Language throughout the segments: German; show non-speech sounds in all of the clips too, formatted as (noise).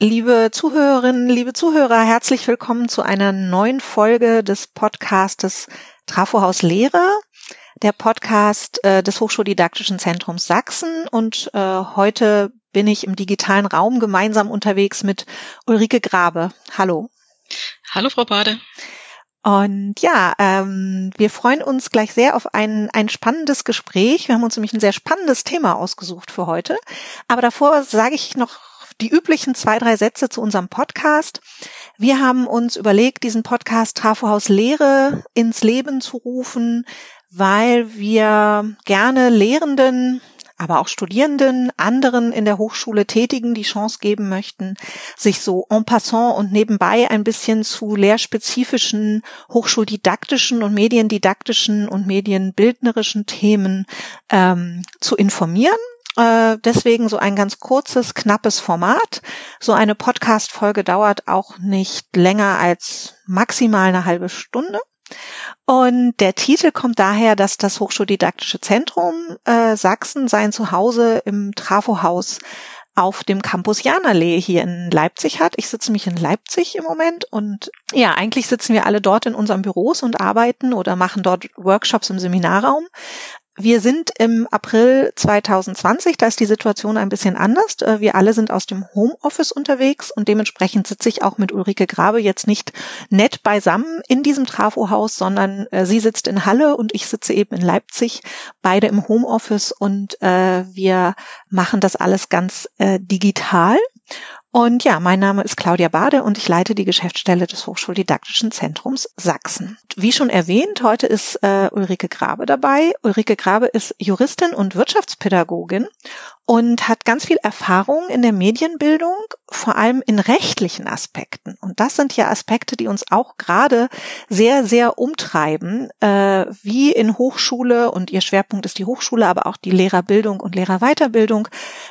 Liebe Zuhörerinnen, liebe Zuhörer, herzlich willkommen zu einer neuen Folge des Podcastes Trafohaus Lehre, der Podcast äh, des Hochschuldidaktischen Zentrums Sachsen. Und äh, heute bin ich im digitalen Raum gemeinsam unterwegs mit Ulrike Grabe. Hallo. Hallo, Frau Bade. Und ja, ähm, wir freuen uns gleich sehr auf ein, ein spannendes Gespräch. Wir haben uns nämlich ein sehr spannendes Thema ausgesucht für heute. Aber davor sage ich noch die üblichen zwei, drei Sätze zu unserem Podcast. Wir haben uns überlegt, diesen Podcast Trafohaus Lehre ins Leben zu rufen, weil wir gerne Lehrenden, aber auch Studierenden, anderen in der Hochschule Tätigen die Chance geben möchten, sich so en passant und nebenbei ein bisschen zu lehrspezifischen, hochschuldidaktischen und mediendidaktischen und medienbildnerischen Themen ähm, zu informieren deswegen so ein ganz kurzes, knappes Format. So eine Podcast-Folge dauert auch nicht länger als maximal eine halbe Stunde. Und der Titel kommt daher, dass das Hochschuldidaktische Zentrum äh, Sachsen sein Zuhause im Trafohaus auf dem Campus Janallee hier in Leipzig hat. Ich sitze mich in Leipzig im Moment und ja, eigentlich sitzen wir alle dort in unseren Büros und arbeiten oder machen dort Workshops im Seminarraum. Wir sind im April 2020, da ist die Situation ein bisschen anders. Äh, wir alle sind aus dem Homeoffice unterwegs und dementsprechend sitze ich auch mit Ulrike Grabe jetzt nicht nett beisammen in diesem Trafohaus, sondern äh, sie sitzt in Halle und ich sitze eben in Leipzig, beide im Homeoffice und äh, wir machen das alles ganz digital. Und ja, mein Name ist Claudia Bade und ich leite die Geschäftsstelle des Hochschuldidaktischen Zentrums Sachsen. Wie schon erwähnt, heute ist äh, Ulrike Grabe dabei. Ulrike Grabe ist Juristin und Wirtschaftspädagogin und hat ganz viel Erfahrung in der Medienbildung, vor allem in rechtlichen Aspekten. Und das sind ja Aspekte, die uns auch gerade sehr, sehr umtreiben, äh, wie in Hochschule und ihr Schwerpunkt ist die Hochschule, aber auch die Lehrerbildung und Lehrerweiterbildung,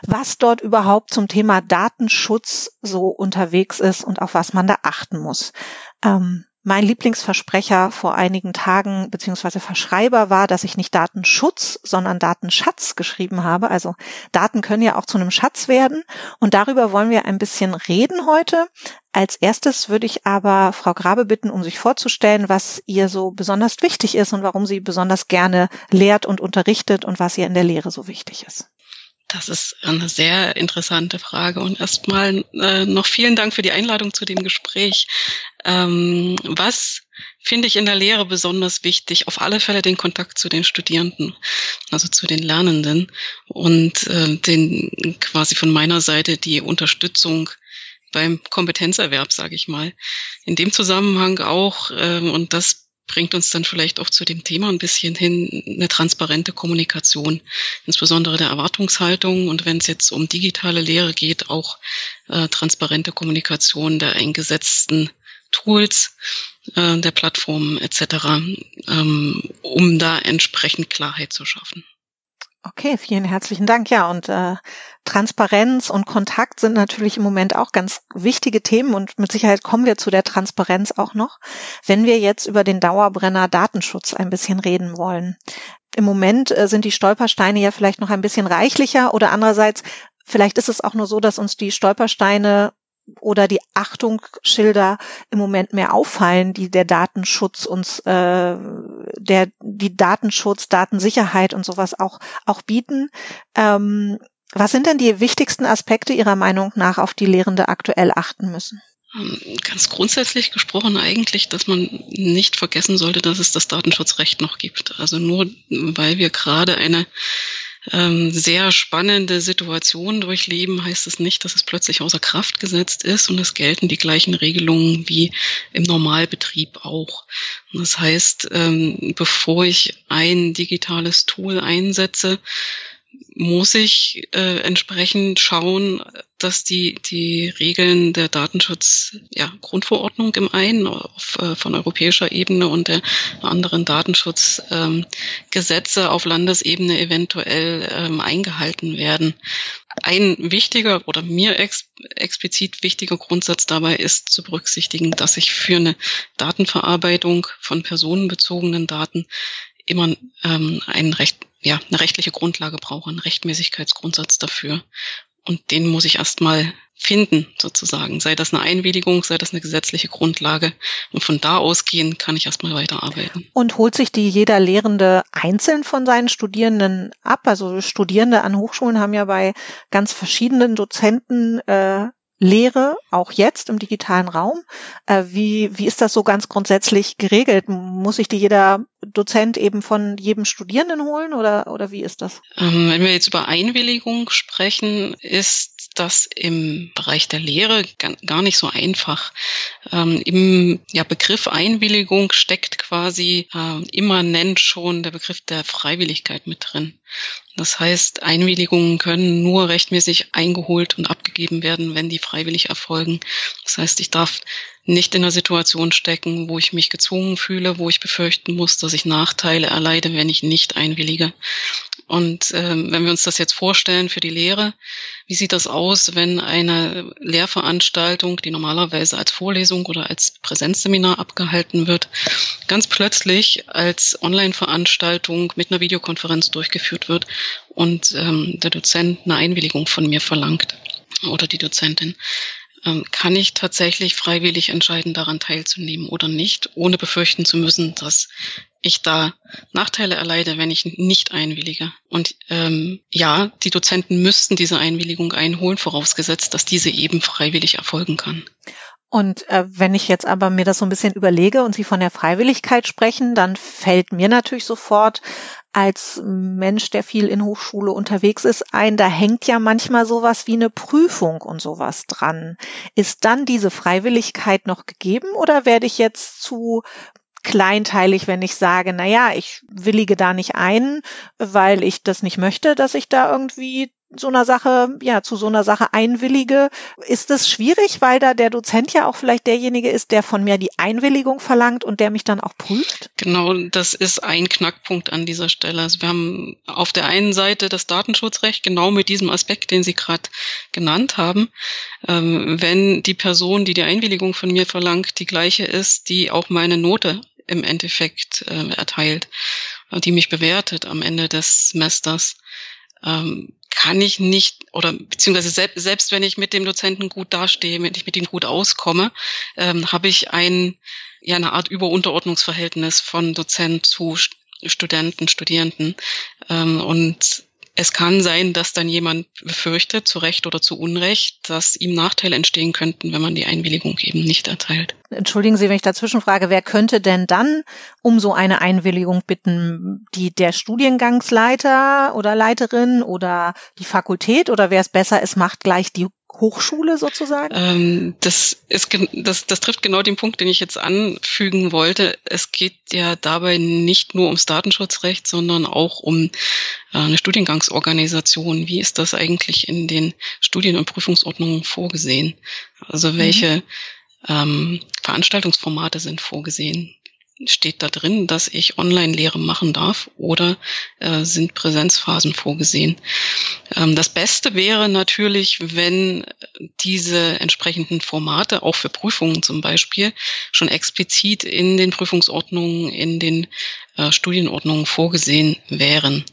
was dort überhaupt zum Thema Datenschutz so unterwegs ist und auf was man da achten muss. Ähm, mein Lieblingsversprecher vor einigen Tagen beziehungsweise Verschreiber war, dass ich nicht Datenschutz, sondern Datenschatz geschrieben habe. Also Daten können ja auch zu einem Schatz werden. Und darüber wollen wir ein bisschen reden heute. Als erstes würde ich aber Frau Grabe bitten, um sich vorzustellen, was ihr so besonders wichtig ist und warum sie besonders gerne lehrt und unterrichtet und was ihr in der Lehre so wichtig ist. Das ist eine sehr interessante Frage und erstmal äh, noch vielen Dank für die Einladung zu dem Gespräch. Ähm, was finde ich in der Lehre besonders wichtig? Auf alle Fälle den Kontakt zu den Studierenden, also zu den Lernenden und äh, den quasi von meiner Seite die Unterstützung beim Kompetenzerwerb, sage ich mal. In dem Zusammenhang auch, äh, und das bringt uns dann vielleicht auch zu dem Thema ein bisschen hin, eine transparente Kommunikation, insbesondere der Erwartungshaltung und wenn es jetzt um digitale Lehre geht, auch äh, transparente Kommunikation der eingesetzten Tools, äh, der Plattformen etc., ähm, um da entsprechend Klarheit zu schaffen. Okay, vielen herzlichen Dank. Ja, und äh, Transparenz und Kontakt sind natürlich im Moment auch ganz wichtige Themen und mit Sicherheit kommen wir zu der Transparenz auch noch, wenn wir jetzt über den Dauerbrenner Datenschutz ein bisschen reden wollen. Im Moment äh, sind die Stolpersteine ja vielleicht noch ein bisschen reichlicher oder andererseits Vielleicht ist es auch nur so, dass uns die Stolpersteine oder die Achtungsschilder im Moment mehr auffallen, die der Datenschutz uns, äh, der die Datenschutz, Datensicherheit und sowas auch auch bieten. Ähm, was sind denn die wichtigsten Aspekte Ihrer Meinung nach, auf die Lehrende aktuell achten müssen? Ganz grundsätzlich gesprochen eigentlich, dass man nicht vergessen sollte, dass es das Datenschutzrecht noch gibt. Also nur weil wir gerade eine ähm, sehr spannende Situation durchleben, heißt es nicht, dass es plötzlich außer Kraft gesetzt ist und es gelten die gleichen Regelungen wie im Normalbetrieb auch. Das heißt, ähm, bevor ich ein digitales Tool einsetze, muss ich äh, entsprechend schauen, dass die, die Regeln der Datenschutz, ja, Grundverordnung im einen auf, äh, von europäischer Ebene und der anderen Datenschutzgesetze ähm, auf Landesebene eventuell ähm, eingehalten werden. Ein wichtiger oder mir ex explizit wichtiger Grundsatz dabei ist zu berücksichtigen, dass ich für eine Datenverarbeitung von personenbezogenen Daten immer ähm, ein Recht, ja, eine rechtliche Grundlage brauche, einen Rechtmäßigkeitsgrundsatz dafür. und den muss ich erstmal finden, sozusagen. Sei das eine Einwilligung, sei das eine gesetzliche Grundlage. Und von da ausgehend kann ich erstmal weiterarbeiten. Und holt sich die jeder Lehrende einzeln von seinen Studierenden ab? Also Studierende an Hochschulen haben ja bei ganz verschiedenen Dozenten äh, Lehre, auch jetzt im digitalen Raum. Äh, wie, wie ist das so ganz grundsätzlich geregelt? Muss sich die jeder Dozent eben von jedem Studierenden holen oder, oder wie ist das? Ähm, wenn wir jetzt über Einwilligung sprechen, ist das im Bereich der Lehre gar nicht so einfach. Ähm, Im ja, Begriff Einwilligung steckt quasi äh, immanent schon der Begriff der Freiwilligkeit mit drin. Das heißt, Einwilligungen können nur rechtmäßig eingeholt und abgegeben werden, wenn die freiwillig erfolgen. Das heißt, ich darf nicht in einer Situation stecken, wo ich mich gezwungen fühle, wo ich befürchten muss, dass ich Nachteile erleide, wenn ich nicht einwillige. Und ähm, wenn wir uns das jetzt vorstellen für die Lehre, wie sieht das aus, wenn eine Lehrveranstaltung, die normalerweise als Vorlesung oder als Präsenzseminar abgehalten wird, ganz plötzlich als Online-Veranstaltung mit einer Videokonferenz durchgeführt wird und ähm, der Dozent eine Einwilligung von mir verlangt oder die Dozentin? Ähm, kann ich tatsächlich freiwillig entscheiden, daran teilzunehmen oder nicht, ohne befürchten zu müssen, dass ich da Nachteile erleide, wenn ich nicht einwillige. Und ähm, ja, die Dozenten müssten diese Einwilligung einholen, vorausgesetzt, dass diese eben freiwillig erfolgen kann. Und äh, wenn ich jetzt aber mir das so ein bisschen überlege und Sie von der Freiwilligkeit sprechen, dann fällt mir natürlich sofort als Mensch, der viel in Hochschule unterwegs ist, ein, da hängt ja manchmal sowas wie eine Prüfung und sowas dran. Ist dann diese Freiwilligkeit noch gegeben oder werde ich jetzt zu kleinteilig, wenn ich sage, na ja, ich willige da nicht ein, weil ich das nicht möchte, dass ich da irgendwie so einer Sache, ja, zu so einer Sache einwillige, ist es schwierig, weil da der Dozent ja auch vielleicht derjenige ist, der von mir die Einwilligung verlangt und der mich dann auch prüft? Genau, das ist ein Knackpunkt an dieser Stelle. Also wir haben auf der einen Seite das Datenschutzrecht genau mit diesem Aspekt, den Sie gerade genannt haben. Ähm, wenn die Person, die die Einwilligung von mir verlangt, die gleiche ist, die auch meine Note im Endeffekt äh, erteilt, die mich bewertet am Ende des Semesters, ähm, kann ich nicht oder beziehungsweise selbst, selbst wenn ich mit dem Dozenten gut dastehe, wenn ich mit ihm gut auskomme, ähm, habe ich ein ja eine Art Überunterordnungsverhältnis von Dozent zu Studenten, Studierenden. Ähm, und es kann sein, dass dann jemand befürchtet, zu Recht oder zu Unrecht, dass ihm Nachteile entstehen könnten, wenn man die Einwilligung eben nicht erteilt. Entschuldigen Sie, wenn ich dazwischen frage, wer könnte denn dann um so eine Einwilligung bitten? Die, der Studiengangsleiter oder Leiterin oder die Fakultät oder wer es besser ist, macht gleich die Hochschule sozusagen? Ähm, das ist das, das trifft genau den Punkt, den ich jetzt anfügen wollte. Es geht ja dabei nicht nur ums Datenschutzrecht, sondern auch um äh, eine Studiengangsorganisation. Wie ist das eigentlich in den Studien- und Prüfungsordnungen vorgesehen? Also mhm. welche mhm. ähm, Veranstaltungsformate sind vorgesehen? Steht da drin, dass ich Online-Lehre machen darf oder äh, sind Präsenzphasen vorgesehen. Ähm, das Beste wäre natürlich, wenn diese entsprechenden Formate, auch für Prüfungen zum Beispiel, schon explizit in den Prüfungsordnungen, in den äh, Studienordnungen vorgesehen wären.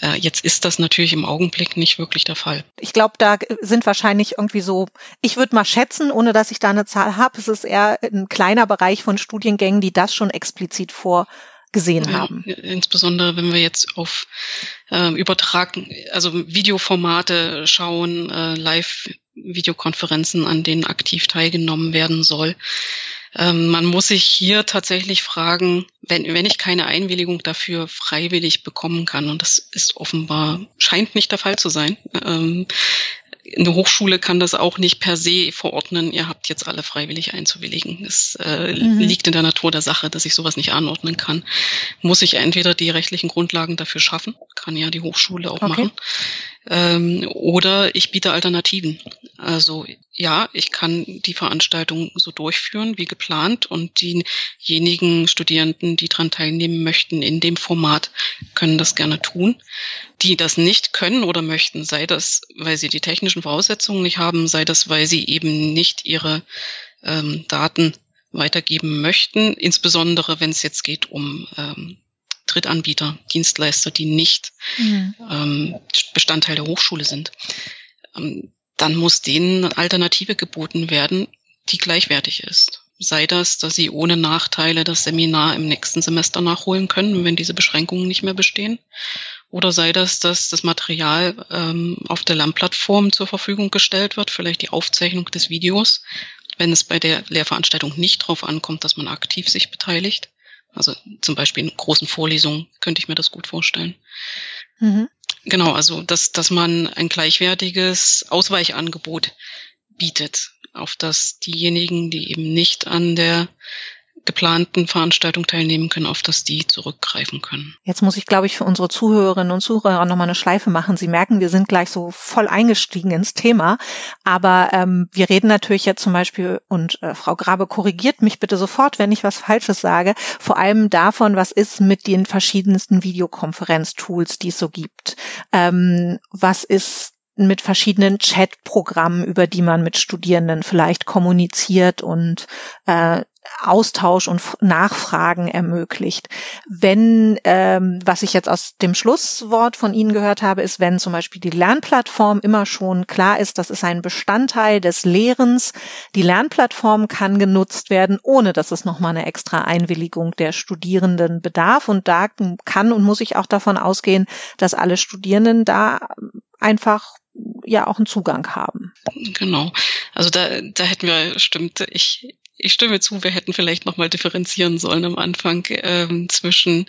Äh, jetzt ist das natürlich im Augenblick nicht wirklich der Fall. Ich glaube, da sind wahrscheinlich irgendwie so, ich würde mal schätzen, ohne dass ich da eine Zahl habe, es ist eher ein kleiner Bereich von Studiengängen, die das schon explizit vorgesehen ja, haben. Insbesondere wenn wir jetzt auf äh, übertragen, also Videoformate schauen, äh, Live-Videokonferenzen, an denen aktiv teilgenommen werden soll. Ähm, man muss sich hier tatsächlich fragen, wenn, wenn ich keine Einwilligung dafür freiwillig bekommen kann, und das ist offenbar, scheint nicht der Fall zu sein, ähm, eine Hochschule kann das auch nicht per se verordnen, ihr habt jetzt alle freiwillig einzuwilligen. Es äh, mhm. liegt in der Natur der Sache, dass ich sowas nicht anordnen kann. Muss ich entweder die rechtlichen Grundlagen dafür schaffen, kann ja die Hochschule auch okay. machen, ähm, oder ich biete Alternativen. Also ja, ich kann die Veranstaltung so durchführen wie geplant und diejenigen Studierenden, die daran teilnehmen möchten in dem Format, können das gerne tun. Die das nicht können oder möchten, sei das, weil sie die technischen Voraussetzungen nicht haben, sei das, weil sie eben nicht ihre ähm, Daten weitergeben möchten, insbesondere wenn es jetzt geht um ähm, Drittanbieter, Dienstleister, die nicht mhm. ähm, Bestandteil der Hochschule sind. ähm, dann muss denen Alternative geboten werden, die gleichwertig ist. Sei das, dass sie ohne Nachteile das Seminar im nächsten Semester nachholen können, wenn diese Beschränkungen nicht mehr bestehen. Oder sei das, dass das Material ähm, auf der Lernplattform zur Verfügung gestellt wird, vielleicht die Aufzeichnung des Videos, wenn es bei der Lehrveranstaltung nicht darauf ankommt, dass man aktiv sich beteiligt. Also zum Beispiel in großen Vorlesungen könnte ich mir das gut vorstellen. Mhm. Genau, also dass, dass man ein gleichwertiges Ausweichangebot bietet, auf das diejenigen, die eben nicht an der geplanten Veranstaltung teilnehmen können, auf das die zurückgreifen können. Jetzt muss ich, glaube ich, für unsere Zuhörerinnen und Zuhörer nochmal eine Schleife machen. Sie merken, wir sind gleich so voll eingestiegen ins Thema. Aber ähm, wir reden natürlich jetzt zum Beispiel, und äh, Frau Grabe korrigiert mich bitte sofort, wenn ich was Falsches sage, vor allem davon, was ist mit den verschiedensten Videokonferenztools, die es so gibt. Ähm, was ist mit verschiedenen Chatprogrammen, über die man mit Studierenden vielleicht kommuniziert und äh, Austausch und Nachfragen ermöglicht. Wenn, ähm, was ich jetzt aus dem Schlusswort von Ihnen gehört habe, ist, wenn zum Beispiel die Lernplattform immer schon klar ist, das ist ein Bestandteil des Lehrens. Die Lernplattform kann genutzt werden, ohne dass es nochmal eine extra Einwilligung der Studierenden bedarf. Und da kann und muss ich auch davon ausgehen, dass alle Studierenden da einfach ja auch einen Zugang haben. Genau. Also da, da hätten wir, stimmt, ich, ich stimme zu, wir hätten vielleicht nochmal differenzieren sollen am Anfang ähm, zwischen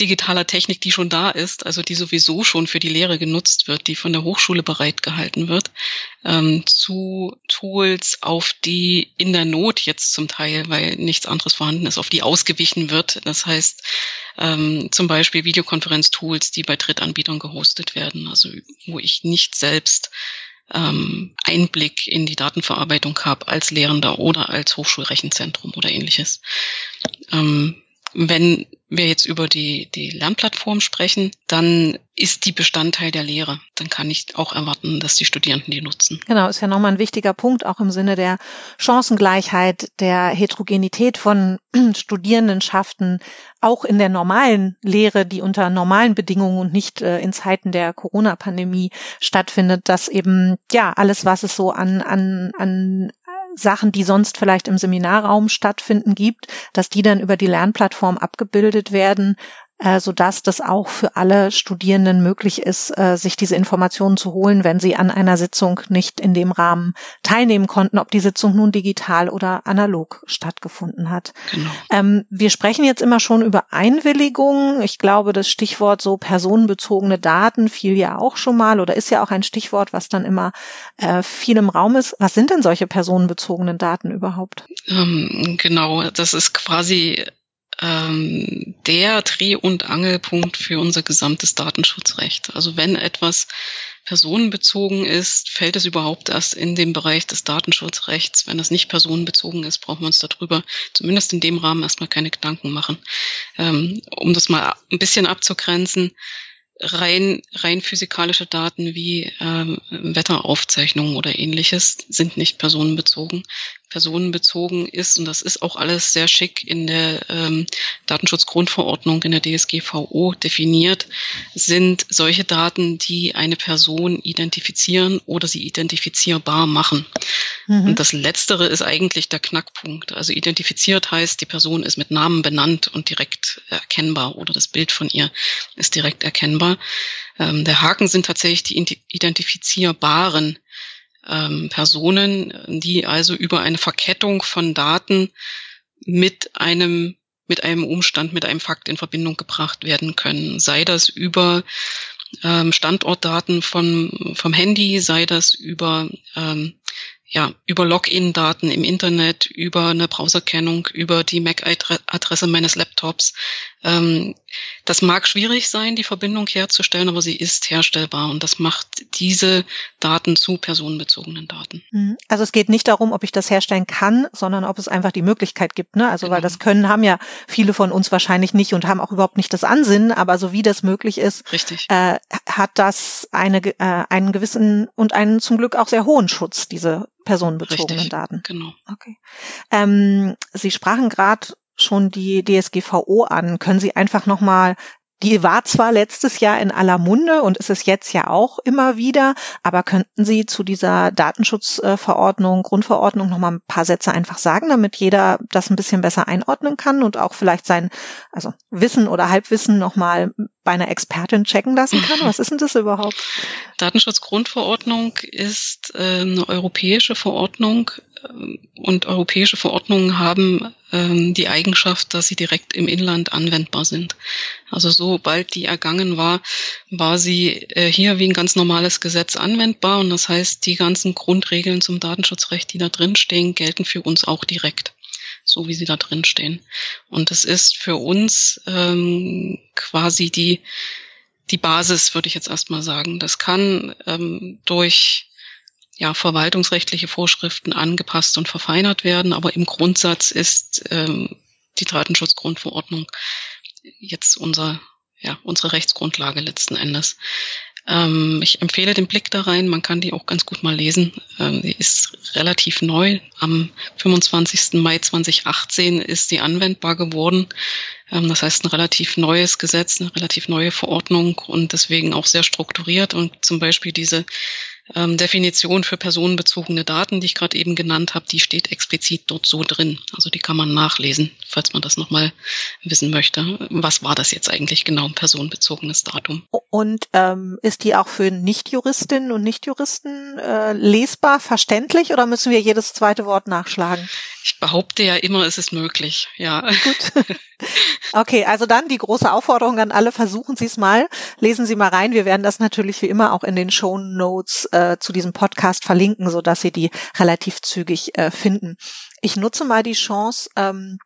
digitaler Technik, die schon da ist, also die sowieso schon für die Lehre genutzt wird, die von der Hochschule bereitgehalten wird, ähm, zu Tools, auf die in der Not jetzt zum Teil, weil nichts anderes vorhanden ist, auf die ausgewichen wird. Das heißt ähm, zum Beispiel Videokonferenz-Tools, die bei Drittanbietern gehostet werden, also wo ich nicht selbst ähm, Einblick in die Datenverarbeitung habe als Lehrender oder als Hochschulrechenzentrum oder ähnliches. Ähm, wenn wir jetzt über die, die Lernplattform sprechen, dann ist die Bestandteil der Lehre. Dann kann ich auch erwarten, dass die Studierenden die nutzen. Genau, ist ja nochmal ein wichtiger Punkt, auch im Sinne der Chancengleichheit, der Heterogenität von (clears throat) Studierendenschaften, auch in der normalen Lehre, die unter normalen Bedingungen und nicht äh, in Zeiten der Corona-Pandemie stattfindet, dass eben, ja, alles, was es so an, an, an Sachen, die sonst vielleicht im Seminarraum stattfinden, gibt, dass die dann über die Lernplattform abgebildet werden, äh, so dass das auch für alle Studierenden möglich ist, äh, sich diese Informationen zu holen, wenn sie an einer Sitzung nicht in dem Rahmen teilnehmen konnten, ob die Sitzung nun digital oder analog stattgefunden hat. Genau. Ähm, wir sprechen jetzt immer schon über Einwilligung. Ich glaube, das Stichwort so personenbezogene Daten fiel ja auch schon mal oder ist ja auch ein Stichwort, was dann immer äh, viel im Raum ist. Was sind denn solche personenbezogenen Daten überhaupt? Ähm, genau, das ist quasi ähm, der Dreh- und Angelpunkt für unser gesamtes Datenschutzrecht. Also wenn etwas personenbezogen ist, fällt es überhaupt erst in den Bereich des Datenschutzrechts. Wenn es nicht personenbezogen ist, brauchen wir uns darüber zumindest in dem Rahmen erstmal keine Gedanken machen. Ähm, um das mal ein bisschen abzugrenzen, rein, rein physikalische Daten wie ähm, Wetteraufzeichnungen oder ähnliches sind nicht personenbezogen personenbezogen ist, und das ist auch alles sehr schick in der ähm, Datenschutzgrundverordnung in der DSGVO definiert, sind solche Daten, die eine Person identifizieren oder sie identifizierbar machen. Mhm. Und das Letztere ist eigentlich der Knackpunkt. Also identifiziert heißt, die Person ist mit Namen benannt und direkt erkennbar oder das Bild von ihr ist direkt erkennbar. Ähm, der Haken sind tatsächlich die identifizierbaren ähm, Personen, die also über eine Verkettung von Daten mit einem mit einem Umstand, mit einem Fakt in Verbindung gebracht werden können. Sei das über ähm, Standortdaten von, vom Handy, sei das über ähm, ja, über Login-Daten im Internet, über eine Browserkennung, über die MAC-Adresse meines Laptops. Ähm, das mag schwierig sein, die Verbindung herzustellen, aber sie ist herstellbar und das macht diese Daten zu personenbezogenen Daten. Mhm. Also es geht nicht darum, ob ich das herstellen kann, sondern ob es einfach die Möglichkeit gibt. Ne? Also genau. weil das können haben ja viele von uns wahrscheinlich nicht und haben auch überhaupt nicht das Ansinnen, aber so wie das möglich ist. Äh, hat das eine, äh, einen gewissen und einen zum Glück auch sehr hohen Schutz, diese personenbezogenen Richtig, Daten. Genau. Okay. Ähm, Sie sprachen gerade schon die DSGVO an. Können Sie einfach nochmal die war zwar letztes Jahr in aller Munde und ist es jetzt ja auch immer wieder, aber könnten Sie zu dieser Datenschutzverordnung, Grundverordnung noch mal ein paar Sätze einfach sagen, damit jeder das ein bisschen besser einordnen kann und auch vielleicht sein, also Wissen oder Halbwissen noch mal bei einer Expertin checken lassen kann? Was ist denn das überhaupt? Datenschutzgrundverordnung ist äh, eine europäische Verordnung ähm, und europäische Verordnungen haben ähm, die Eigenschaft, dass sie direkt im Inland anwendbar sind. Also sobald die ergangen war, war sie äh, hier wie ein ganz normales Gesetz anwendbar und das heißt, die ganzen Grundregeln zum Datenschutzrecht, die da drin stehen, gelten für uns auch direkt so wie sie da drin stehen. Und es ist für uns ähm, quasi die, die Basis, würde ich jetzt erstmal sagen. Das kann ähm, durch ja, verwaltungsrechtliche Vorschriften angepasst und verfeinert werden, aber im Grundsatz ist ähm, die Datenschutzgrundverordnung jetzt unser, ja, unsere Rechtsgrundlage letzten Endes. Ähm, ich empfehle den Blick da rein. Man kann die auch ganz gut mal lesen. Ähm, die ist relativ neu. Am 25. Mai 2018 ist sie anwendbar geworden. Ähm, das heißt, ein relativ neues Gesetz, eine relativ neue Verordnung und deswegen auch sehr strukturiert und zum Beispiel diese ähm, Definition für personenbezogene Daten, die ich gerade eben genannt habe, die steht explizit dort so drin. Also die kann man nachlesen, falls man das nochmal wissen möchte. Was war das jetzt eigentlich genau, ein personenbezogenes Datum? Und ähm, ist die auch für Nichtjuristinnen und Nichtjuristen äh, lesbar, verständlich oder müssen wir jedes zweite Wort nachschlagen? Ich behaupte ja immer, es ist möglich, ja. Gut. (laughs) Okay, also dann die große Aufforderung an alle, versuchen Sie es mal, lesen Sie mal rein. Wir werden das natürlich wie immer auch in den Show Notes äh, zu diesem Podcast verlinken, so dass Sie die relativ zügig äh, finden. Ich nutze mal die Chance, ähm,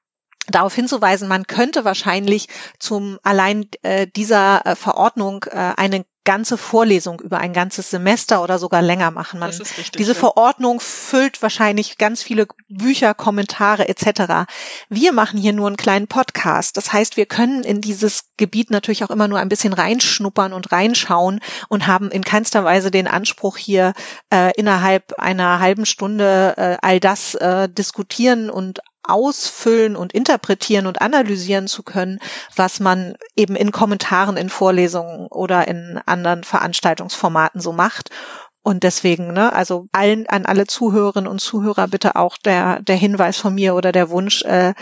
darauf hinzuweisen, man könnte wahrscheinlich zum allein äh, dieser äh, Verordnung äh, eine ganze Vorlesung über ein ganzes Semester oder sogar länger machen. Man, richtig, diese ja. Verordnung füllt wahrscheinlich ganz viele Bücher, Kommentare etc. Wir machen hier nur einen kleinen Podcast. Das heißt, wir können in dieses Gebiet natürlich auch immer nur ein bisschen reinschnuppern und reinschauen und haben in keinster Weise den Anspruch hier äh, innerhalb einer halben Stunde äh, all das äh, diskutieren und ausfüllen und interpretieren und analysieren zu können, was man eben in Kommentaren, in Vorlesungen oder in anderen Veranstaltungsformaten so macht. Und deswegen, ne, also allen, an alle Zuhörerinnen und Zuhörer bitte auch der, der Hinweis von mir oder der Wunsch, äh,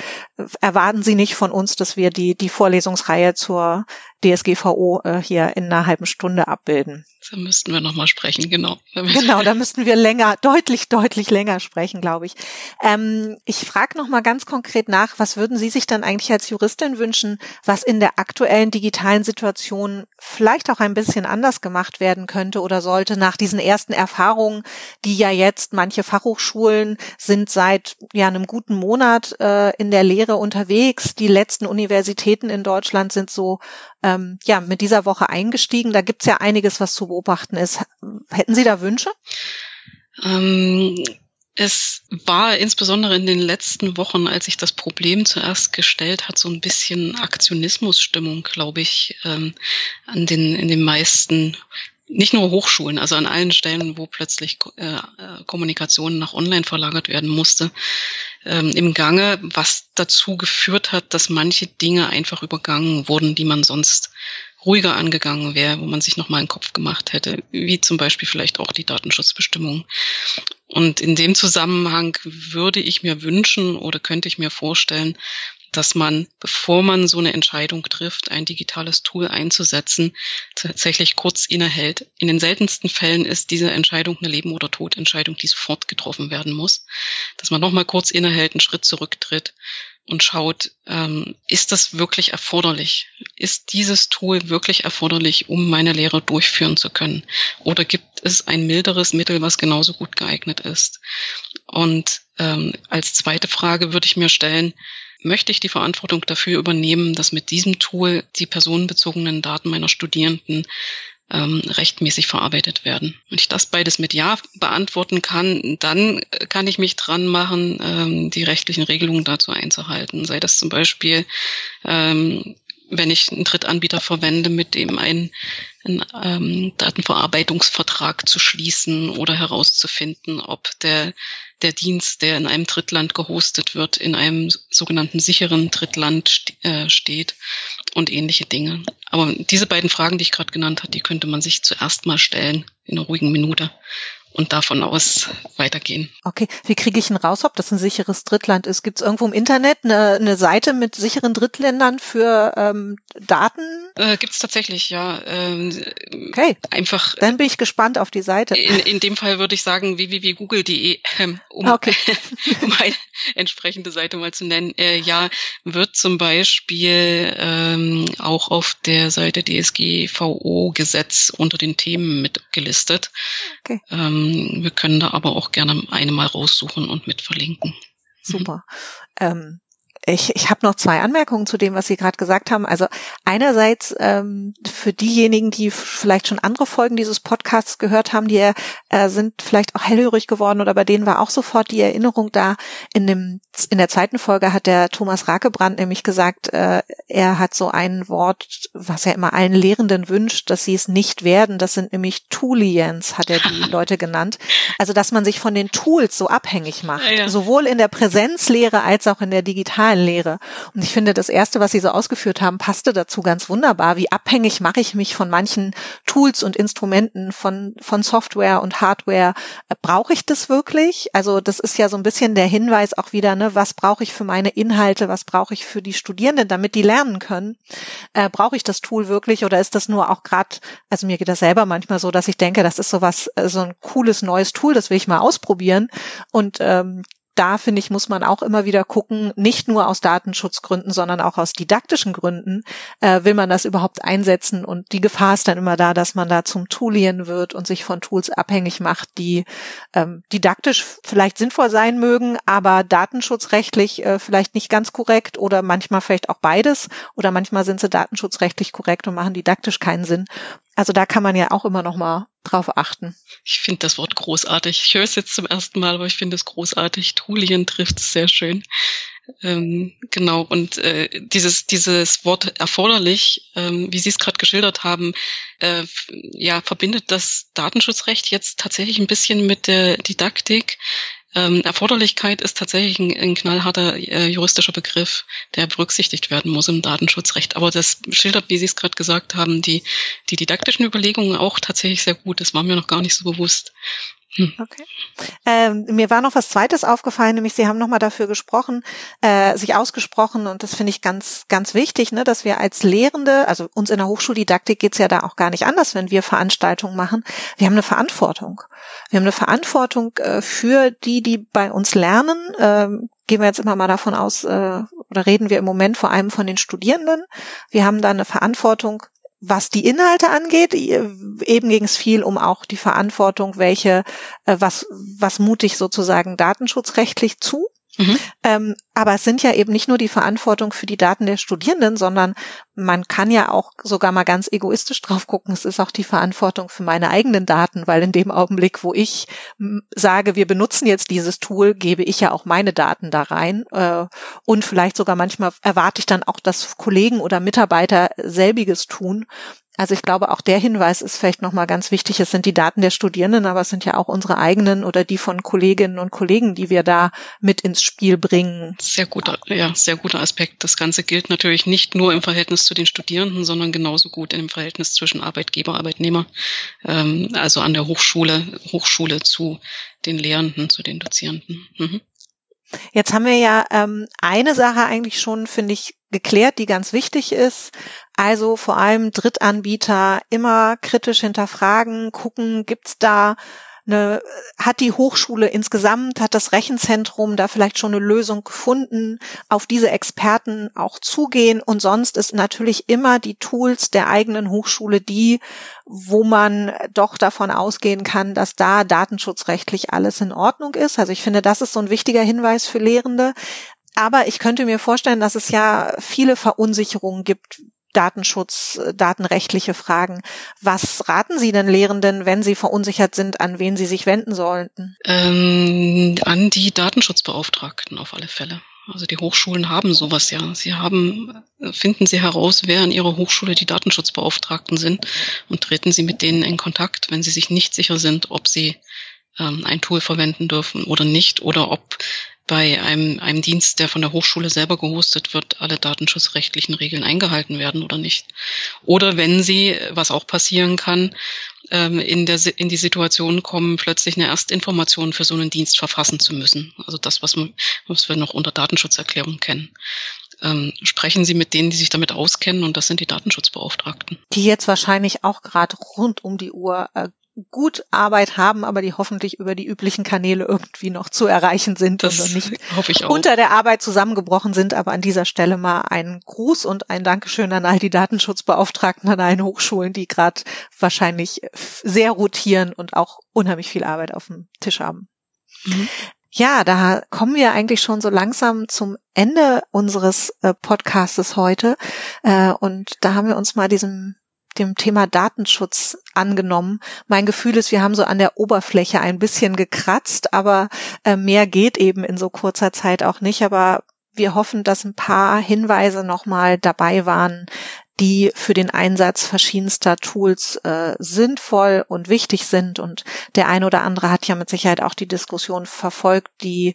erwarten Sie nicht von uns, dass wir die, die Vorlesungsreihe zur DSGVO äh, hier in einer halben Stunde abbilden. Da müssten wir nochmal sprechen, genau. Genau, (laughs) da müssten wir länger, deutlich, deutlich länger sprechen, glaube ich. Ähm, ich frage nochmal ganz konkret nach, was würden Sie sich dann eigentlich als Juristin wünschen, was in der aktuellen digitalen Situation vielleicht auch ein bisschen anders gemacht werden könnte oder sollte nach diesen ersten Erfahrungen, die ja jetzt manche Fachhochschulen sind seit ja einem guten Monat äh, in der Lehre unterwegs. Die letzten Universitäten in Deutschland sind so ähm, ja mit dieser Woche eingestiegen. Da gibt's ja einiges, was zu beobachten ist. Hätten Sie da Wünsche? Ähm, es war insbesondere in den letzten Wochen, als sich das Problem zuerst gestellt hat, so ein bisschen Aktionismusstimmung, glaube ich, ähm, an den in den meisten nicht nur Hochschulen, also an allen Stellen, wo plötzlich äh, Kommunikation nach online verlagert werden musste, ähm, im Gange, was dazu geführt hat, dass manche Dinge einfach übergangen wurden, die man sonst ruhiger angegangen wäre, wo man sich nochmal einen Kopf gemacht hätte, wie zum Beispiel vielleicht auch die Datenschutzbestimmungen. Und in dem Zusammenhang würde ich mir wünschen oder könnte ich mir vorstellen, dass man, bevor man so eine Entscheidung trifft, ein digitales Tool einzusetzen, tatsächlich kurz innehält. In den seltensten Fällen ist diese Entscheidung eine Leben- oder Todentscheidung, die sofort getroffen werden muss. Dass man nochmal kurz innehält, einen Schritt zurücktritt und schaut, ähm, ist das wirklich erforderlich? Ist dieses Tool wirklich erforderlich, um meine Lehre durchführen zu können? Oder gibt es ein milderes Mittel, was genauso gut geeignet ist? Und ähm, als zweite Frage würde ich mir stellen, möchte ich die Verantwortung dafür übernehmen, dass mit diesem Tool die personenbezogenen Daten meiner Studierenden ähm, rechtmäßig verarbeitet werden. Wenn ich das beides mit Ja beantworten kann, dann kann ich mich dran machen, ähm, die rechtlichen Regelungen dazu einzuhalten. Sei das zum Beispiel, ähm, wenn ich einen Drittanbieter verwende, mit dem ein, ein ähm, Datenverarbeitungsvertrag zu schließen oder herauszufinden, ob der der Dienst, der in einem Drittland gehostet wird, in einem sogenannten sicheren Drittland äh, steht und ähnliche Dinge. Aber diese beiden Fragen, die ich gerade genannt habe, die könnte man sich zuerst mal stellen in einer ruhigen Minute und davon aus weitergehen. Okay, wie kriege ich denn raus, ob das ein sicheres Drittland ist? Gibt es irgendwo im Internet eine, eine Seite mit sicheren Drittländern für ähm, Daten? Äh, Gibt es tatsächlich, ja. Ähm, okay, einfach. Dann bin ich gespannt auf die Seite. In, in dem Fall würde ich sagen www.google.de, ähm, um, okay. (laughs) um eine entsprechende Seite mal zu nennen. Äh, ja, wird zum Beispiel ähm, auch auf der Seite DSGVO-Gesetz unter den Themen mit gelistet. Okay. Ähm, wir können da aber auch gerne eine mal raussuchen und mit verlinken. Super. Mhm. Ähm, ich, ich habe noch zwei Anmerkungen zu dem, was Sie gerade gesagt haben. Also einerseits ähm, für diejenigen, die vielleicht schon andere Folgen dieses Podcasts gehört haben, die äh, sind vielleicht auch hellhörig geworden oder bei denen war auch sofort die Erinnerung da. In dem in der zweiten Folge hat der Thomas Rakebrand nämlich gesagt, äh, er hat so ein Wort, was er immer allen Lehrenden wünscht, dass sie es nicht werden. Das sind nämlich Toolians, hat er die (laughs) Leute genannt. Also dass man sich von den Tools so abhängig macht, ja, ja. sowohl in der Präsenzlehre als auch in der digitalen Lehre. Und ich finde, das erste, was Sie so ausgeführt haben, passte dazu ganz wunderbar. Wie abhängig mache ich mich von manchen Tools und Instrumenten, von, von Software und Hardware? Brauche ich das wirklich? Also das ist ja so ein bisschen der Hinweis auch wieder, ne, was brauche ich für meine Inhalte, was brauche ich für die Studierenden, damit die lernen können? Äh, brauche ich das Tool wirklich oder ist das nur auch gerade, also mir geht das selber manchmal so, dass ich denke, das ist so was, äh, so ein cooles neues Tool, das will ich mal ausprobieren. Und ähm, da finde ich, muss man auch immer wieder gucken, nicht nur aus Datenschutzgründen, sondern auch aus didaktischen Gründen, äh, will man das überhaupt einsetzen. Und die Gefahr ist dann immer da, dass man da zum Toolien wird und sich von Tools abhängig macht, die ähm, didaktisch vielleicht sinnvoll sein mögen, aber datenschutzrechtlich äh, vielleicht nicht ganz korrekt oder manchmal vielleicht auch beides oder manchmal sind sie datenschutzrechtlich korrekt und machen didaktisch keinen Sinn. Also da kann man ja auch immer noch mal drauf achten. Ich finde das Wort großartig. Ich höre es jetzt zum ersten Mal, aber ich finde es großartig. Tulien trifft es sehr schön. Ähm, genau, und äh, dieses, dieses Wort erforderlich, ähm, wie Sie es gerade geschildert haben, äh, ja, verbindet das Datenschutzrecht jetzt tatsächlich ein bisschen mit der Didaktik. Ähm, Erforderlichkeit ist tatsächlich ein, ein knallharter äh, juristischer Begriff, der berücksichtigt werden muss im Datenschutzrecht. Aber das schildert, wie Sie es gerade gesagt haben, die, die didaktischen Überlegungen auch tatsächlich sehr gut. Das war mir noch gar nicht so bewusst. Hm. Okay. Ähm, mir war noch was Zweites aufgefallen, nämlich Sie haben nochmal dafür gesprochen, äh, sich ausgesprochen und das finde ich ganz, ganz wichtig, ne, dass wir als Lehrende, also uns in der Hochschuldidaktik geht's ja da auch gar nicht anders, wenn wir Veranstaltungen machen. Wir haben eine Verantwortung. Wir haben eine Verantwortung äh, für die, die bei uns lernen. Ähm, gehen wir jetzt immer mal davon aus, äh, oder reden wir im Moment vor allem von den Studierenden. Wir haben da eine Verantwortung was die Inhalte angeht, eben ging es viel um auch die Verantwortung, welche, äh, was, was mutig sozusagen datenschutzrechtlich zu. Mhm. Ähm, aber es sind ja eben nicht nur die Verantwortung für die Daten der Studierenden, sondern man kann ja auch sogar mal ganz egoistisch drauf gucken. Es ist auch die Verantwortung für meine eigenen Daten, weil in dem Augenblick, wo ich sage, wir benutzen jetzt dieses Tool, gebe ich ja auch meine Daten da rein. Äh, und vielleicht sogar manchmal erwarte ich dann auch, dass Kollegen oder Mitarbeiter selbiges tun. Also ich glaube, auch der Hinweis ist vielleicht nochmal ganz wichtig. Es sind die Daten der Studierenden, aber es sind ja auch unsere eigenen oder die von Kolleginnen und Kollegen, die wir da mit ins Spiel bringen. Sehr guter, ja, sehr guter Aspekt. Das Ganze gilt natürlich nicht nur im Verhältnis zu den Studierenden, sondern genauso gut im Verhältnis zwischen Arbeitgeber, Arbeitnehmer, ähm, also an der Hochschule, Hochschule zu den Lehrenden, zu den Dozierenden. Mhm. Jetzt haben wir ja ähm, eine Sache eigentlich schon, finde ich, geklärt, die ganz wichtig ist. Also vor allem Drittanbieter immer kritisch hinterfragen, gucken, gibt's da eine, hat die Hochschule insgesamt, hat das Rechenzentrum da vielleicht schon eine Lösung gefunden, auf diese Experten auch zugehen und sonst ist natürlich immer die Tools der eigenen Hochschule die, wo man doch davon ausgehen kann, dass da datenschutzrechtlich alles in Ordnung ist. Also ich finde, das ist so ein wichtiger Hinweis für Lehrende. Aber ich könnte mir vorstellen, dass es ja viele Verunsicherungen gibt, Datenschutz, äh, datenrechtliche Fragen. Was raten Sie denn Lehrenden, wenn sie verunsichert sind, an wen sie sich wenden sollten? Ähm, an die Datenschutzbeauftragten auf alle Fälle. Also die Hochschulen haben sowas ja. Sie haben, äh, finden Sie heraus, wer in Ihrer Hochschule die Datenschutzbeauftragten sind und treten Sie mit denen in Kontakt, wenn Sie sich nicht sicher sind, ob Sie ähm, ein Tool verwenden dürfen oder nicht oder ob bei einem, einem Dienst, der von der Hochschule selber gehostet wird, alle datenschutzrechtlichen Regeln eingehalten werden oder nicht. Oder wenn sie, was auch passieren kann, ähm, in, der, in die Situation kommen, plötzlich eine Erstinformation für so einen Dienst verfassen zu müssen. Also das, was, was wir noch unter Datenschutzerklärung kennen ähm, sprechen Sie mit denen, die sich damit auskennen und das sind die Datenschutzbeauftragten. Die jetzt wahrscheinlich auch gerade rund um die Uhr äh, gut Arbeit haben, aber die hoffentlich über die üblichen Kanäle irgendwie noch zu erreichen sind das und nicht hoffe ich auch. unter der Arbeit zusammengebrochen sind. Aber an dieser Stelle mal ein Gruß und ein Dankeschön an all die Datenschutzbeauftragten an allen Hochschulen, die gerade wahrscheinlich sehr rotieren und auch unheimlich viel Arbeit auf dem Tisch haben. Mhm. Ja, da kommen wir eigentlich schon so langsam zum Ende unseres äh, Podcastes heute. Äh, und da haben wir uns mal diesem dem Thema Datenschutz angenommen. Mein Gefühl ist, wir haben so an der Oberfläche ein bisschen gekratzt, aber äh, mehr geht eben in so kurzer Zeit auch nicht. Aber wir hoffen, dass ein paar Hinweise nochmal dabei waren, die für den Einsatz verschiedenster Tools äh, sinnvoll und wichtig sind. Und der eine oder andere hat ja mit Sicherheit auch die Diskussion verfolgt, die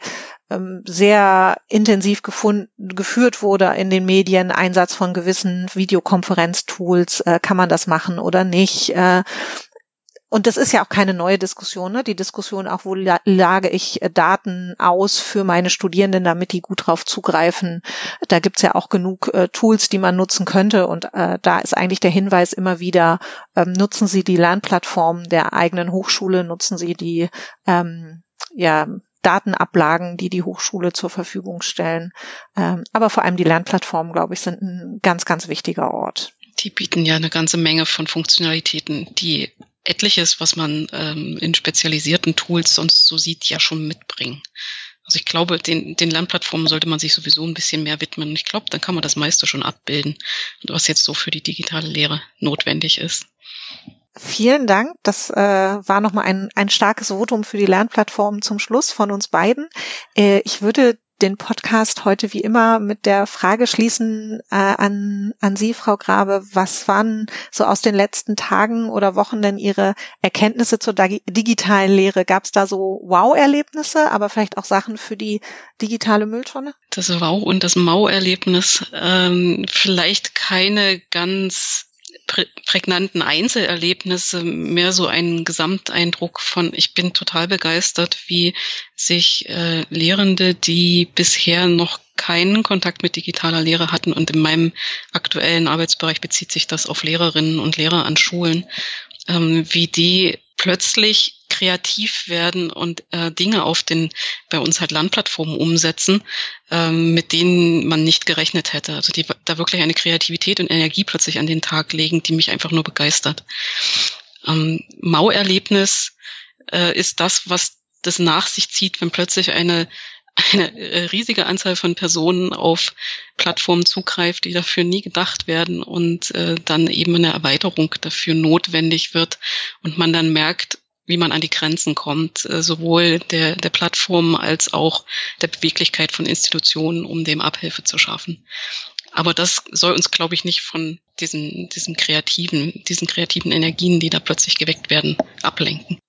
sehr intensiv gefunden, geführt wurde in den Medien, Einsatz von gewissen Videokonferenztools, äh, kann man das machen oder nicht? Äh, und das ist ja auch keine neue Diskussion, ne? Die Diskussion auch, wo lage ich äh, Daten aus für meine Studierenden, damit die gut drauf zugreifen. Da gibt's ja auch genug äh, Tools, die man nutzen könnte. Und äh, da ist eigentlich der Hinweis immer wieder, ähm, nutzen Sie die Lernplattform der eigenen Hochschule, nutzen Sie die ähm, ja, Datenablagen, die die Hochschule zur Verfügung stellen. Ähm, aber vor allem die Lernplattformen, glaube ich, sind ein ganz, ganz wichtiger Ort. Die bieten ja eine ganze Menge von Funktionalitäten, die etliches, was man ähm, in spezialisierten Tools sonst so sieht, ja schon mitbringen. Also ich glaube, den, den Lernplattformen sollte man sich sowieso ein bisschen mehr widmen. Ich glaube, dann kann man das meiste schon abbilden, was jetzt so für die digitale Lehre notwendig ist. Vielen Dank. Das äh, war nochmal ein, ein starkes Votum für die Lernplattformen zum Schluss von uns beiden. Äh, ich würde den Podcast heute wie immer mit der Frage schließen äh, an, an Sie, Frau Grabe. Was waren so aus den letzten Tagen oder Wochen denn Ihre Erkenntnisse zur digitalen Lehre? Gab es da so Wow-Erlebnisse, aber vielleicht auch Sachen für die digitale Mülltonne? Das Wow und das Mau-Erlebnis. Ähm, vielleicht keine ganz prägnanten Einzelerlebnisse, mehr so einen Gesamteindruck von, ich bin total begeistert, wie sich äh, Lehrende, die bisher noch keinen Kontakt mit digitaler Lehre hatten und in meinem aktuellen Arbeitsbereich bezieht sich das auf Lehrerinnen und Lehrer an Schulen, ähm, wie die plötzlich kreativ werden und äh, Dinge auf den bei uns halt Landplattformen umsetzen, ähm, mit denen man nicht gerechnet hätte. Also die da wirklich eine Kreativität und Energie plötzlich an den Tag legen, die mich einfach nur begeistert. Ähm, Mau-Erlebnis äh, ist das, was das nach sich zieht, wenn plötzlich eine eine äh, riesige Anzahl von Personen auf Plattformen zugreift, die dafür nie gedacht werden und äh, dann eben eine Erweiterung dafür notwendig wird und man dann merkt, wie man an die Grenzen kommt, äh, sowohl der, der Plattform als auch der Beweglichkeit von Institutionen, um dem Abhilfe zu schaffen. Aber das soll uns, glaube ich, nicht von diesen, diesen kreativen, diesen kreativen Energien, die da plötzlich geweckt werden, ablenken.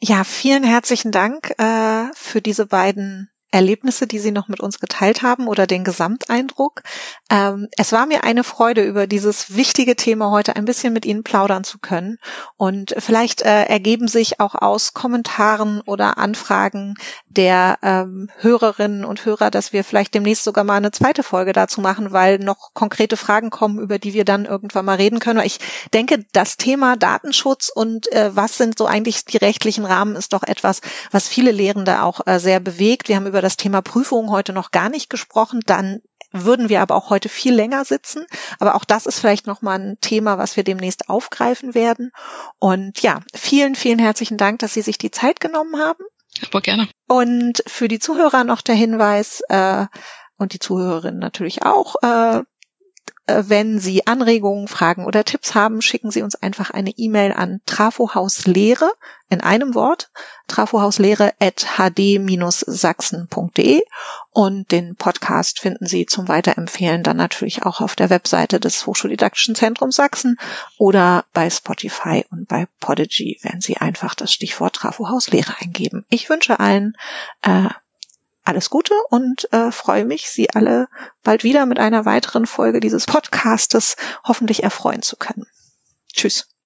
Ja, vielen herzlichen Dank äh, für diese beiden Erlebnisse, die Sie noch mit uns geteilt haben oder den Gesamteindruck. Ähm, es war mir eine Freude, über dieses wichtige Thema heute ein bisschen mit Ihnen plaudern zu können. Und vielleicht äh, ergeben sich auch aus Kommentaren oder Anfragen der ähm, Hörerinnen und Hörer, dass wir vielleicht demnächst sogar mal eine zweite Folge dazu machen, weil noch konkrete Fragen kommen, über die wir dann irgendwann mal reden können. Ich denke, das Thema Datenschutz und äh, was sind so eigentlich die rechtlichen Rahmen ist doch etwas, was viele Lehrende auch äh, sehr bewegt. Wir haben über das Thema Prüfung heute noch gar nicht gesprochen. Dann würden wir aber auch heute viel länger sitzen. Aber auch das ist vielleicht nochmal ein Thema, was wir demnächst aufgreifen werden. Und ja, vielen, vielen herzlichen Dank, dass Sie sich die Zeit genommen haben. Aber gerne. Und für die Zuhörer noch der Hinweis, äh, und die Zuhörerinnen natürlich auch, äh, wenn Sie Anregungen, Fragen oder Tipps haben, schicken Sie uns einfach eine E-Mail an trafohauslehre in einem Wort, trafohauslehre at hd-sachsen.de und den Podcast finden Sie zum Weiterempfehlen dann natürlich auch auf der Webseite des Hochschuldidaktischen Zentrums Sachsen oder bei Spotify und bei Podigy, wenn Sie einfach das Stichwort Trafohauslehre eingeben. Ich wünsche allen äh, alles Gute und äh, freue mich, Sie alle bald wieder mit einer weiteren Folge dieses Podcastes hoffentlich erfreuen zu können. Tschüss.